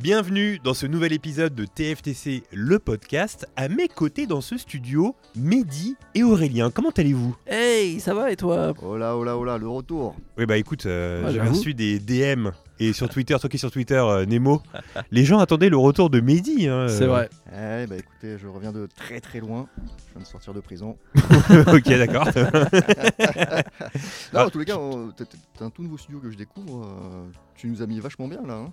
Bienvenue dans ce nouvel épisode de TFTC, le podcast. À mes côtés dans ce studio, Mehdi et Aurélien. Comment allez-vous? Hey, ça va et toi? Oh là, oh là, oh là, le retour. Oui, bah écoute, euh, Ah, j'ai j'avoue. reçu des DM et sur Twitter, toi qui es sur Twitter, euh, Nemo, les gens attendaient le retour de Mehdi. hein, C'est euh. vrai. Eh bah écoutez, je reviens de très très loin. Je viens de sortir de prison. ok, d'accord. Non, Ah, en tous les cas, on- t'as un tout nouveau studio que je découvre. euh, tu nous as mis vachement bien là. Hein.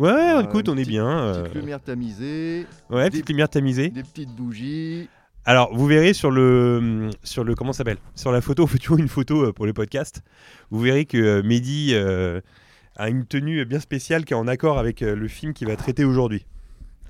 Ouais, Euh, écoute, on est petite- bien. euh, Petite lumière tamisée, Ouais, des- petite lumière tamisée. des petites bougies. Alors, vous verrez sur le sur le comment ça s'appelle? Sur la photo, on fait toujours une photo euh, pour le podcast. Vous verrez que euh, Mehdi euh, a une tenue bien spéciale qui est en accord avec euh, le film qu'il va traiter aujourd'hui.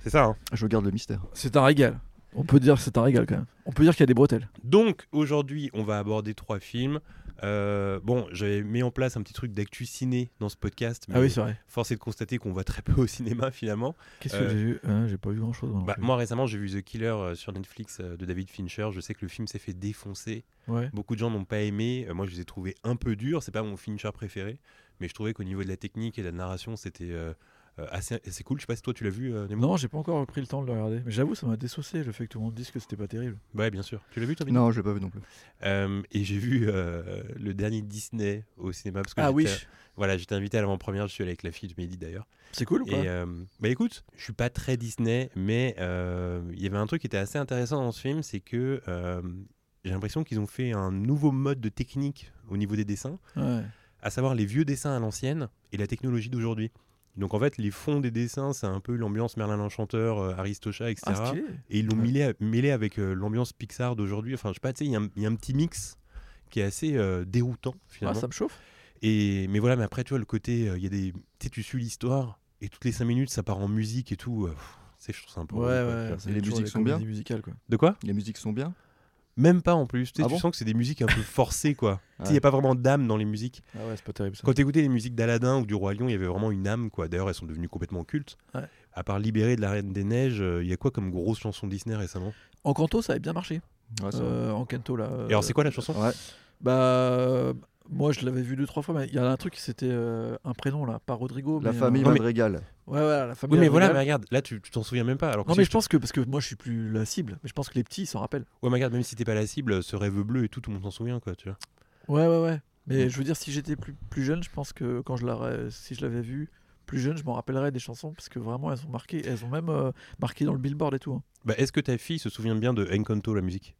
C'est ça. Hein? Je garde le mystère. C'est un régal. On peut dire que c'est un régal quand même. On peut dire qu'il y a des bretelles. Donc aujourd'hui, on va aborder trois films. Euh, bon, j'avais mis en place un petit truc d'actu ciné dans ce podcast, mais Ah oui, c'est vrai. force est de constater qu'on voit très peu au cinéma finalement. Qu'est-ce Euh, que j'ai vu? Hein, J'ai pas vu grand chose. Bah, moi récemment, j'ai vu The Killer euh, sur Netflix euh, de David Fincher. Je sais que le film s'est fait défoncer. Ouais. Beaucoup de gens n'ont pas aimé. Euh, moi, je les ai trouvés un peu durs. C'est pas mon Fincher préféré, mais je trouvais qu'au niveau de la technique et de la narration, c'était euh, euh, assez, assez cool. Je sais pas si toi tu l'as vu, euh, Nemo Non, j'ai pas encore pris le temps de le regarder. Mais j'avoue, ça m'a désaucé le fait que tout le monde dise que c'était pas terrible. Ouais, bien sûr. Tu l'as vu, toi Non, je l'ai pas vu non plus. Euh, Et j'ai vu euh, le dernier Disney au cinéma parce que Ah oui, j'étais- Voilà, j'étais invité à l'avant-première. Je suis allé avec la fille de Mehdi d'ailleurs. c'est cool ou pas? Et euh, bah écoute, je suis pas très Disney, mais euh, il y avait un truc qui était assez intéressant dans ce film, c'est que euh, j'ai l'impression qu'ils ont fait un nouveau mode de technique au niveau des dessins, Ouais. à savoir les vieux dessins à l'ancienne et la technologie d'aujourd'hui. Donc en fait, les fonds des dessins, c'est un peu l'ambiance Merlin l'Enchanteur, euh, Aristocha, etc. Ah, et ils l'ont Ouais. mêlé, mêlé avec euh, l'ambiance Pixar d'aujourd'hui. Enfin, je sais pas, tu sais, il y, a un- il y a un petit mix qui est assez euh, déroutant Ah, finalement. ça me chauffe. Et, mais voilà, mais après, tu vois, le côté, euh, il y a des. Tu sais, tu suis l'histoire et toutes les 5 minutes, ça part en musique et tout. euh, sais, je trouve ça un peu. Ouais, ouais. c'est les musiques sont bien musicales, quoi. De quoi? Les musiques sont bien. Même pas en plus. Tu, Ah tu bon sens que c'est des musiques un peu forcées, quoi. Il Ouais. n'y a pas vraiment d'âme dans les musiques. Ah ouais, c'est pas terrible ça. Quand t'écoutais les musiques d'Aladin ou du Roi Lion, il y avait vraiment une âme, quoi. D'ailleurs, elles sont devenues complètement cultes. Ouais. À part Libéré de la Reine des Neiges, euh, il y a quoi comme grosse chanson Disney récemment? En canto, ça avait bien marché. Ouais. Euh, en canto, là. Et alors, c'est quoi la chanson? Ouais. Bah. Euh, Moi, je l'avais vu deux, trois fois, mais il y a un truc, c'était euh, un prénom, là. Pas Rodrigo, La mais, famille euh, Madrigal. Ouais, ouais, la famille. Oui, mais voilà, mais Madrigal. regarde, là, tu t'en souviens même pas. Alors que Non, si mais je pense que parce que moi je suis plus la cible, mais je pense que les petits s'en rappellent. Ouais, mais regarde, même si t'es pas la cible, ce rêve bleu et tout, tout le monde s'en souvient, quoi, tu vois. Ouais, ouais, ouais. Mais Mm. je veux dire, si j'étais plus, plus jeune, je pense que quand je l'aurais, si je l'avais vu plus jeune, je m'en rappellerais des chansons parce que vraiment elles ont marqué, elles ont même euh, marqué dans le billboard et tout. hein. Bah, est-ce que ta fille se souvient bien de Encanto, la musique?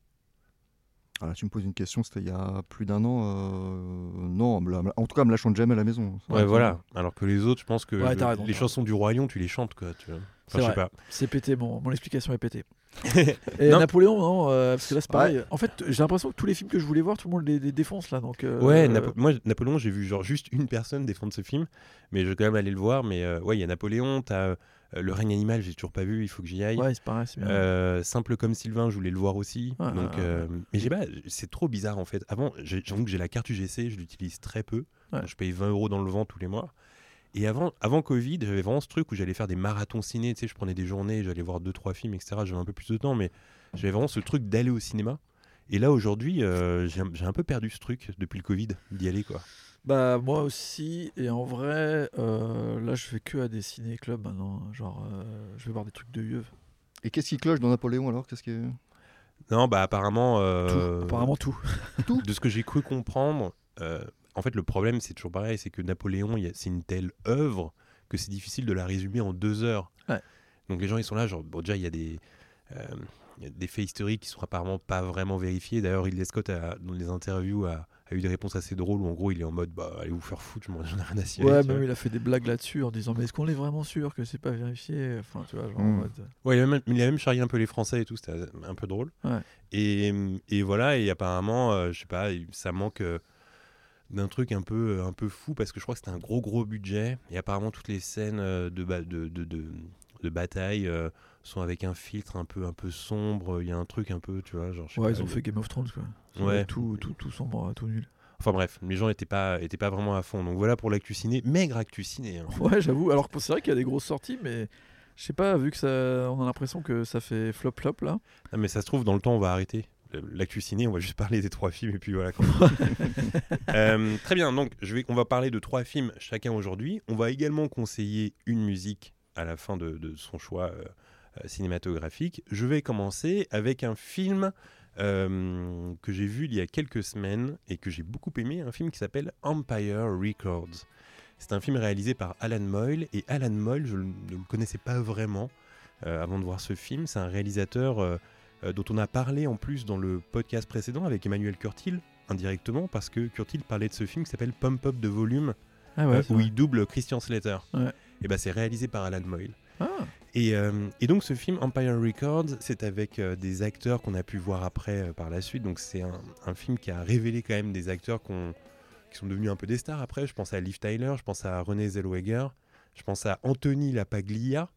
Alors, tu me poses une question, c'était il y a plus d'un an. euh, Non, en tout cas, elle me la chante jamais à la maison. Ouais, voilà. Alors que les autres, je pense que Ouais, le- t'as raison, les chansons du Roi Lion, tu les chantes, quoi, tu vois. C'est Enfin, je sais vrai. pas. C'est pété, mon, mon explication est pétée. Et Non. Napoléon, non, euh, parce que là c'est pareil. En fait, j'ai l'impression que tous les films que je voulais voir, tout le monde les, les défonce là. Donc, euh, Ouais, Napo- moi, Napoléon, j'ai vu genre juste une personne défendre ce film, mais je vais quand même aller le voir. Mais euh, ouais, il y a Napoléon, t'as euh, Le règne animal, j'ai toujours pas vu, il faut que j'y aille. ouais, c'est pareil, c'est bien. Euh, Simple comme Sylvain, je voulais le voir aussi. Ouais, donc, ouais, euh, mais j'ai pas, c'est trop bizarre en fait. Avant, j'avoue que j'ai la carte UGC, je l'utilise très peu. Ouais. Je paye 20 euros dans le vent tous les mois. Et avant, avant Covid, j'avais vraiment ce truc où j'allais faire des marathons ciné. Tu sais, je prenais des journées, j'allais voir deux trois films, etc. J'avais un peu plus de temps, mais j'avais vraiment ce truc d'aller au cinéma. Et là aujourd'hui, euh, j'ai un- peu perdu ce truc depuis le Covid d'y aller quoi. Bah moi aussi et en vrai euh, là je vais que à des ciné clubs maintenant genre euh, je vais voir des trucs de vieux Et qu'est-ce qui cloche dans Napoléon alors? Qu'est-ce qui est- Non, bah apparemment, tout apparemment tout? De ce que j'ai cru comprendre, euh, en fait, le problème, c'est toujours pareil, c'est que Napoléon, il y a- c'est une telle œuvre que c'est difficile de la résumer en deux heures. Ouais. Donc les gens, ils sont là, genre, bon, déjà, il y a des, euh, il y a des faits historiques qui sont apparemment pas vraiment vérifiés. D'ailleurs, Ridley Scott, a, dans les interviews, a, a eu des réponses assez drôles où, en gros, il est en mode, bah, allez vous faire foutre, je m'en j'en ai rien à cirer. ouais vois. il a fait des blagues là-dessus en disant mais est-ce qu'on est vraiment sûr que c'est pas vérifié? Enfin tu vois genre en Mm. mode- Ouais, il a, même, il a même charrié un peu les Français et tout, c'était un peu drôle. Ouais. Et, et voilà, et apparemment, euh, je sais pas, ça manque. euh, d'un truc un peu, un peu fou parce que je crois que c'était un gros gros budget et apparemment toutes les scènes euh, de, ba- de, de, de, de bataille euh, sont avec un filtre un peu, un peu sombre. Il y a un truc un peu, tu vois, genre. Ouais, pas, ils ont fait Game of Thrones, quoi. Ouais. Tout, tout, tout sombre, tout nul. Enfin bref, les gens n'étaient pas, étaient pas vraiment à fond. Donc voilà pour l'actu ciné, maigre actu ciné. hein. Ouais, j'avoue. Alors, c'est vrai qu'il y a des grosses sorties, mais je sais pas, vu que ça. On a l'impression que ça fait flop-flop, là. Ah, mais ça se trouve, dans le temps, on va arrêter l'actu ciné, on va juste parler des trois films et puis voilà. Euh, très bien, donc je vais, on va parler de trois films chacun aujourd'hui. On va également conseiller une musique à la fin de, de son choix euh, euh, cinématographique. Je vais commencer avec un film euh, que j'ai vu il y a quelques semaines et que j'ai beaucoup aimé, un film qui s'appelle Empire Records. C'est un film réalisé par Alan Moyle et Alan Moyle, je ne le connaissais pas vraiment avant de voir ce film. C'est un réalisateur euh, dont on a parlé en plus dans le podcast précédent avec Emmanuel Curtil, indirectement, parce que Curtil parlait de ce film qui s'appelle Pump Up de Volume, Ah euh, où vrai. il double Christian Slater. Ouais. Et ben c'est réalisé par Alan Moyle. Ah, Et, euh, et donc ce film Empire Records, c'est avec des acteurs qu'on a pu voir après par la suite. Donc c'est un, un film qui a révélé quand même des acteurs qu'on- qui sont devenus un peu des stars après. Je pense à Liv Tyler, je pense à René Zellweger, je pense à Anthony Lapaglia,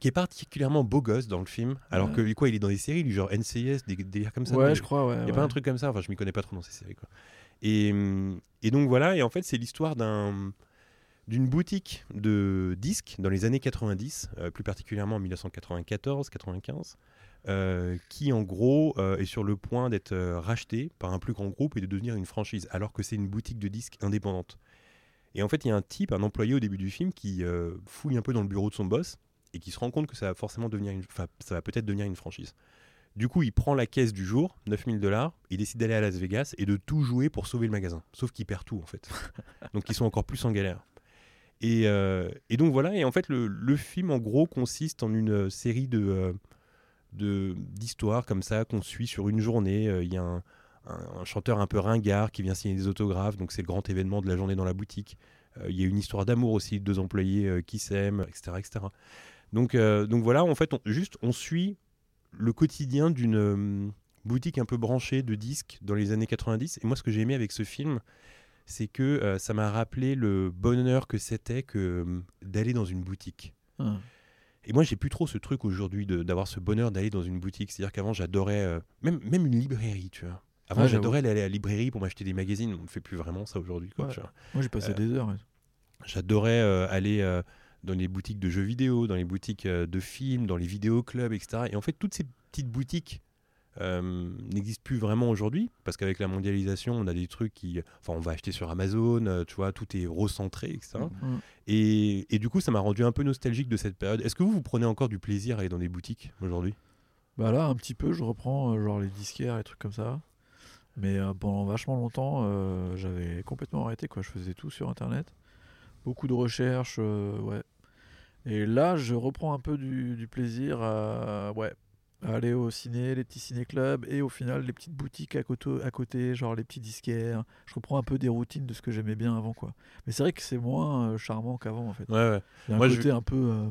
qui est particulièrement beau gosse dans le film. Alors que quoi, il est dans des séries, lui, genre NCIS, des délires comme ça. Ouais, je crois, ouais. il y a pas un truc comme ça, enfin je m'y connais pas trop dans ces séries quoi. Et, hum, et donc voilà, et en fait c'est l'histoire d'un d'une boutique de disques dans les années 90, euh, plus particulièrement en 1994-95, euh, qui en gros euh, est sur le point d'être rachetée par un plus grand groupe et de devenir une franchise, alors que c'est une boutique de disques indépendante. Et en fait il y a un type, un employé au début du film qui fouille un peu dans le bureau de son boss et qui se rend compte que ça va forcément devenir une, enfin, ça va peut-être devenir une franchise. Du coup, il prend la caisse du jour, 9000 dollars, il décide d'aller à Las Vegas et de tout jouer pour sauver le magasin. Sauf qu'il perd tout, en fait. donc, ils sont encore plus en galère. Et, euh, et donc, voilà. Et en fait, le, le film, en gros, consiste en une euh, série de, euh, de- d'histoires comme ça qu'on suit sur une journée. Euh, Il y a un, un- un chanteur un peu ringard qui vient signer des autographes. Donc, c'est le grand événement de la journée dans la boutique. Euh, Il y a une histoire d'amour aussi, de deux employés qui s'aiment, etc. etc. Donc, euh, donc voilà, en fait, on, juste, on suit le quotidien d'une euh, boutique un peu branchée de disques dans les années 90. Et moi, ce que j'ai aimé avec ce film, c'est que euh, ça m'a rappelé le bonheur que c'était que d'aller dans une boutique. Ah. Et moi, j'ai plus trop ce truc aujourd'hui d'avoir ce bonheur d'aller dans une boutique. C'est-à-dire qu'avant, j'adorais même, même une librairie, tu vois. Avant, Ouais, j'adorais aller à la librairie pour m'acheter des magazines. On ne fait plus vraiment ça aujourd'hui. Ouais. Moi, j'ai passé des heures. J'adorais aller dans les boutiques de jeux vidéo, dans les boutiques euh, de films, dans les vidéoclubs, etc. Et en fait, toutes ces petites boutiques euh, n'existent plus vraiment aujourd'hui parce qu'avec la mondialisation, on a des trucs qui. Enfin, on va acheter sur Amazon, euh, tu vois, tout est recentré, etc. Mm. Et, et du coup, ça m'a rendu un peu nostalgique de cette période. Est-ce que vous, vous prenez encore du plaisir à aller dans des boutiques aujourd'hui? Bah là, un petit peu, je reprends euh, genre les disquaires et trucs comme ça. Mais pendant vachement longtemps, j'avais complètement arrêté. quoi. Je faisais tout sur Internet. Beaucoup de recherches, ouais. Et là, je reprends un peu du, du plaisir à, ouais, à aller au ciné, les petits ciné-clubs et au final, les petites boutiques à côté, à côté, genre les petits disquaires. Je reprends un peu des routines de ce que j'aimais bien avant. quoi. Mais c'est vrai que c'est moins euh, charmant qu'avant, en fait. Ouais, ouais. Il y a un Moi, je- côté un peu... euh,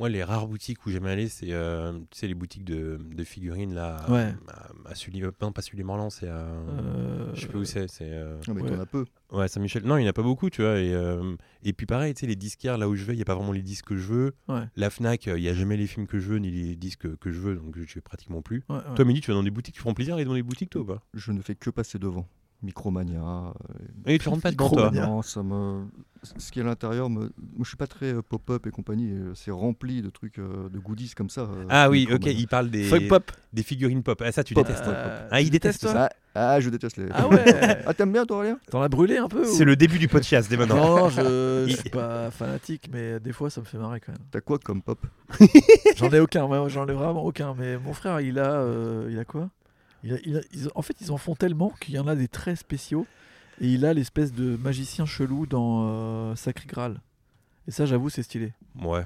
Moi, les rares boutiques où j'aime aller, c'est euh, tu sais, les boutiques de, de figurines là. à- Ouais. À, à Sully, euh, non, pas Sully-Morland, c'est à. euh, Je sais pas où c'est. c'est euh, Ah, mais Ouais. t'en as peu. Ouais, Saint-Michel. Non, il n'y en a pas beaucoup, tu vois. Et, euh, et puis pareil, tu sais, les disquaires, là où je vais, il n'y a pas vraiment les disques que je veux. ouais, La Fnac, euh, il n'y a jamais les films que je veux, ni les disques que je veux, donc je vais pratiquement plus. ouais, ouais. Toi, Mehdi, tu vas dans des boutiques, tu prends plaisir à aller dans des boutiques, toi ou pas? Je ne fais que passer devant. Micromania. euh, Et tu rentres pas dedans, toi. Non, ça me. Ce qui est à l'intérieur, me... moi je suis pas très euh, pop-up et compagnie. euh, C'est rempli de trucs, euh, de goodies comme ça. euh, Ah oui, ok, il parle des, pop. des figurines pop. Ah, ça, tu Pop. détestes. Euh, Ah, il déteste ça. Ah, ah, je déteste les. Ah ouais Ah, t'aimes bien toi, Aurélien? T'en as brûlé un peu C'est ou- le début du podcast, dès maintenant. Non, je, je suis pas fanatique, mais des fois ça me fait marrer quand même. T'as quoi comme pop? J'en ai aucun, j'en ai vraiment aucun. Mais mon frère, il a, euh, il a quoi? Il a- il a- ils- En fait, ils en font tellement qu'il y en a des très spéciaux. Et il a l'espèce de magicien chelou dans euh, Sacré Graal. Et ça, j'avoue, c'est stylé. Ouais.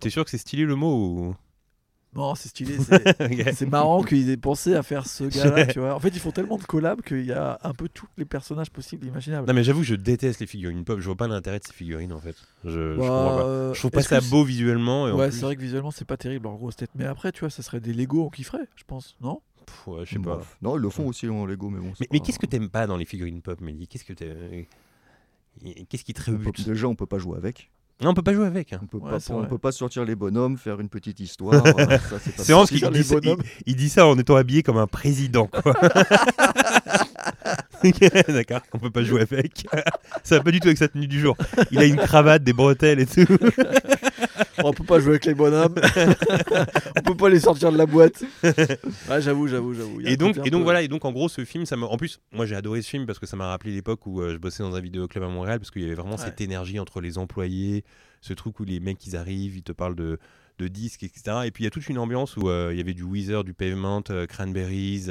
T'es sûr que c'est stylé le mot ou... Non, c'est stylé. C'est marrant qu'ils aient pensé à faire ce gars-là, tu vois. En fait, ils font tellement de collabs qu'il y a un peu tous les personnages possibles et imaginables. Non mais j'avoue, je déteste les figurines pop. Je vois pas l'intérêt de ces figurines en fait. Je, je Bah, comprends pas. euh, Je trouve pas est-ce ça beau visuellement. Et Ouais, plus- c'est vrai que visuellement, c'est pas terrible en grosse tête. Mais après, tu vois, ça serait des Lego qui ferait, je pense, non? Pff, ouais, je sais pas. Non, ils le font aussi en Lego, mais bon. Mais, qu'est-ce que t'aimes pas dans les figurines pop, Mehdi? Qu'est-ce que t'aimes- Qu'est-ce qui te rebute Déjà, on peut pas jouer avec. Non, on peut pas jouer avec. hein. On peut, Ouais, pas, on vrai. peut pas sortir les bonhommes, faire une petite histoire. euh, ça, c'est possible. qu'il les dit, ça- il, bonhommes. il dit ça en étant habillé comme un président, quoi. D'accord, on peut pas jouer avec. ça va pas du tout avec sa tenue du jour. Il a une cravate, des bretelles et tout. On peut pas jouer avec les bonhommes. on peut pas les sortir de la boîte. Ouais, j'avoue, j'avoue, j'avoue. Et donc, et donc peu- voilà, et donc en gros ce film, ça me... en plus, moi j'ai adoré ce film parce que ça m'a rappelé l'époque où euh, je bossais dans un vidéoclub à Montréal parce qu'il y avait vraiment Ouais. cette énergie entre les employés, ce truc où les mecs ils arrivent, ils te parlent de, de disques, etc. Et puis il y a toute une ambiance où euh, il y avait du Weezer, du Pavement, euh, Cranberries,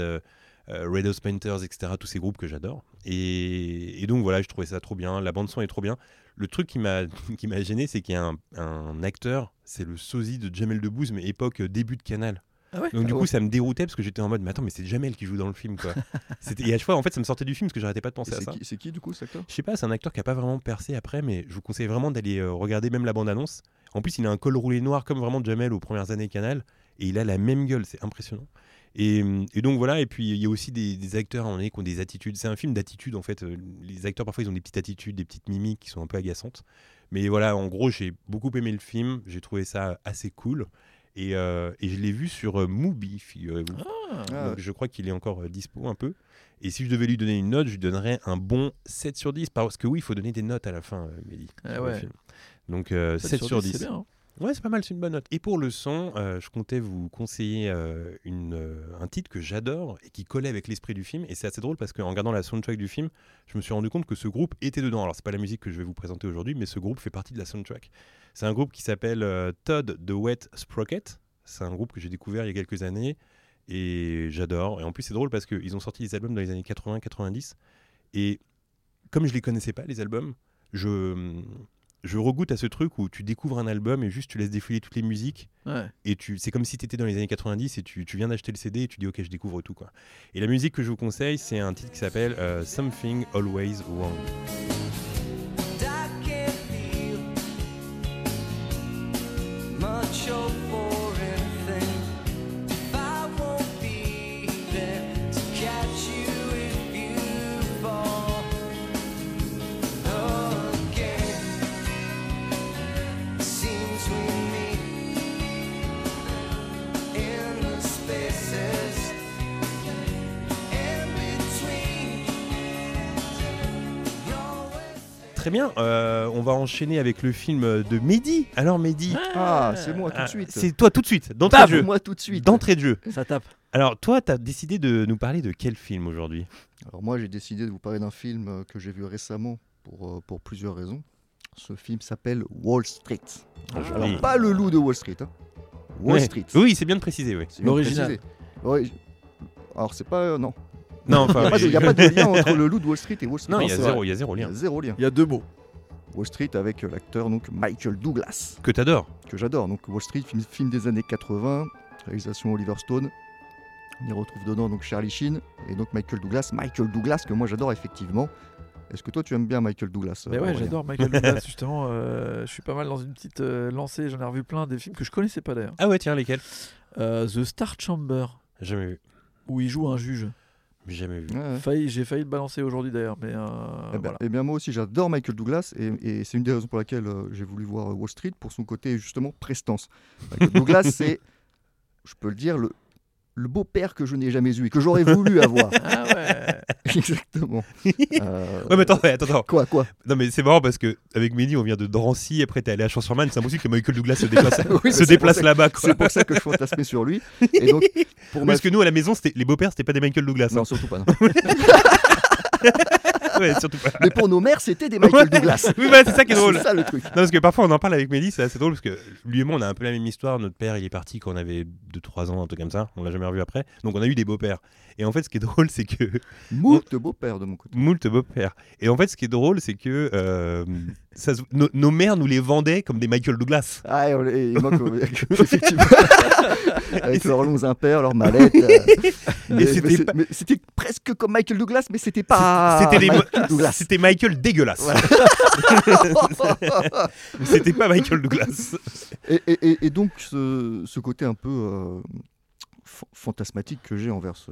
Red Hot Painters, etc. Tous ces groupes que j'adore. Et, et donc voilà, je trouvais ça trop bien. La bande son est trop bien. Le truc qui m'a qui m'a gêné, c'est qu'il y a un, un acteur, c'est le sosie de Jamel Debbouze, mais époque euh, début de Canal. Ah ouais? Donc du Ah coup, ouais. ça me déroutait parce que j'étais en mode, mais attends, mais c'est Jamel qui joue dans le film, quoi. C'était- et à chaque fois, en fait, ça me sortait du film parce que j'arrêtais pas de penser à C'est ça. c'est qui, du coup, cet acteur? Je sais pas, c'est un acteur qui a pas vraiment percé après, mais je vous conseille vraiment d'aller euh, regarder même la bande-annonce. En plus, il a un col roulé noir comme vraiment Jamel aux premières années Canal, et il a la même gueule, c'est impressionnant. Et, et donc voilà, et puis il y a aussi des, des acteurs à un moment donné qui ont des attitudes. C'est un film d'attitude en fait. Euh, Les acteurs parfois ils ont des petites attitudes, des petites mimiques qui sont un peu agaçantes. Mais voilà, en gros, j'ai beaucoup aimé le film, j'ai trouvé ça assez cool. Et, euh, et je l'ai vu sur euh, Mubi, figurez-vous. Ah, Ah, Donc, je crois qu'il est encore euh, dispo un peu. Et si je devais lui donner une note, je lui donnerais un bon 7 sur 10. Parce que oui, il faut donner des notes à la fin, euh, Mehdi, Ah ouais. Donc euh, 7, 7 sur 10. C'est bien. hein. Ouais, c'est pas mal, c'est une bonne note. Et pour le son, euh, je comptais vous conseiller euh, une, euh, un titre que j'adore et qui collait avec l'esprit du film. Et c'est assez drôle parce qu'en regardant la soundtrack du film, je me suis rendu compte que ce groupe était dedans. Alors, c'est pas la musique que je vais vous présenter aujourd'hui, mais ce groupe fait partie de la soundtrack. C'est un groupe qui s'appelle Todd the Wet Sprocket. C'est un groupe que j'ai découvert il y a quelques années et j'adore. Et en plus, c'est drôle parce qu'ils ont sorti des albums dans les années 80-90. Et comme je les connaissais pas, les albums, je, je regoute à ce truc où tu découvres un album et juste tu laisses défiler toutes les musiques Ouais. et tu c'est comme si tu étais dans les années 90 et tu, tu viens d'acheter le CD et tu dis ok je découvre tout quoi. Et la musique que je vous conseille c'est un titre qui s'appelle euh, Something Always Wrong. Très bien, euh, on va enchaîner avec le film de Mehdi. Alors Mehdi, Ah, c'est moi tout ah, de suite. c'est toi tout de suite, d'entrée de jeu. moi tout de suite. D'entrée de jeu. Ça tape. Alors toi tu as décidé de nous parler de quel film aujourd'hui? Alors moi, j'ai décidé de vous parler d'un film euh, que j'ai vu récemment pour, euh, pour plusieurs raisons. Ce film s'appelle Wall Street. Ah, Alors pas le loup de Wall Street. hein. Wall Ouais. Street. Oui, c'est bien de préciser, oui. L'original. alors c'est pas euh, non. Non, Il n'y enfin, a, pas de- il y a pas de lien entre le loup de Wall Street et Wall Street. non, il y a zéro, il y a zéro Il y lien. a zéro lien. Il y a deux mots. Wall Street avec euh, l'acteur donc Michael Douglas Que t'adores. que j'adore. Donc Wall Street, film, film des années 80, réalisation Oliver Stone. On y retrouve dedans donc Charlie Sheen et donc Michael Douglas. Michael Douglas que moi j'adore effectivement. Est-ce que toi tu aimes bien Michael Douglas Mais ouais, j'adore Michael Douglas, justement. euh, je suis pas mal dans une petite euh, lancée. J'en ai revu plein des films que je connaissais pas d'ailleurs. Ah ouais, tiens, lesquels? Euh, The Star Chamber, Jamais vu. où il joue un juge. Jamais vu. Ouais, ouais. Failli, j'ai failli le balancer aujourd'hui d'ailleurs, mais euh, Eh bien, voilà. eh bien, moi aussi j'adore Michael Douglas et, et c'est une des raisons pour laquelle euh, j'ai voulu voir euh, Wall Street pour son côté justement prestance. Michael Douglas c'est, je peux le dire, le, le beau-père que je n'ai jamais eu et que j'aurais voulu avoir. Ah ouais. Exactement. Euh, Ouais, mais attends, ouais, attends, attends. Quoi, quoi? Non, mais c'est marrant parce que avec Mehdi, on vient de Drancy, après t'es allé à Champs-sur-Marne, c'est impossible que Michael Douglas se déplace, Oui, se c'est déplace là-bas. C'est pour ça que je fantasmais sur lui. Et donc, pour ma... Parce que nous, à la maison, les beaux-pères, c'était pas des Michael Douglas. Non, hein. surtout pas. non. Ouais, surtout pas. Mais pour nos mères, c'était des Michael Douglas. Oui, bah, c'est ça qui est drôle. C'est ça le truc. Non, parce que parfois on en parle avec Mehdi, c'est assez drôle parce que lui et moi on a un peu la même histoire. Notre père il est parti quand on avait 2-3 ans, un truc comme ça. On l'a jamais revu après. Donc on a eu des beaux-pères. Et en fait, ce qui est drôle, c'est que. Moult beau-père de mon côté. Moult beaux-pères. Et en fait, ce qui est drôle, c'est que euh, ça se- nos- nos mères nous les vendaient comme des Michael Douglas. Ah, et, on- et moi, que- effectivement, avec leurs longs impairs, leurs mallettes. euh, mais- c'était pas- presque comme Michael Douglas, mais c'était pas. C'était des Michael Douglas. C'était Michael dégueulasse. C'était pas Michael Douglas. et, et- et- et donc, ce, ce côté un peu. euh, fa- fantasmatique que j'ai envers ce,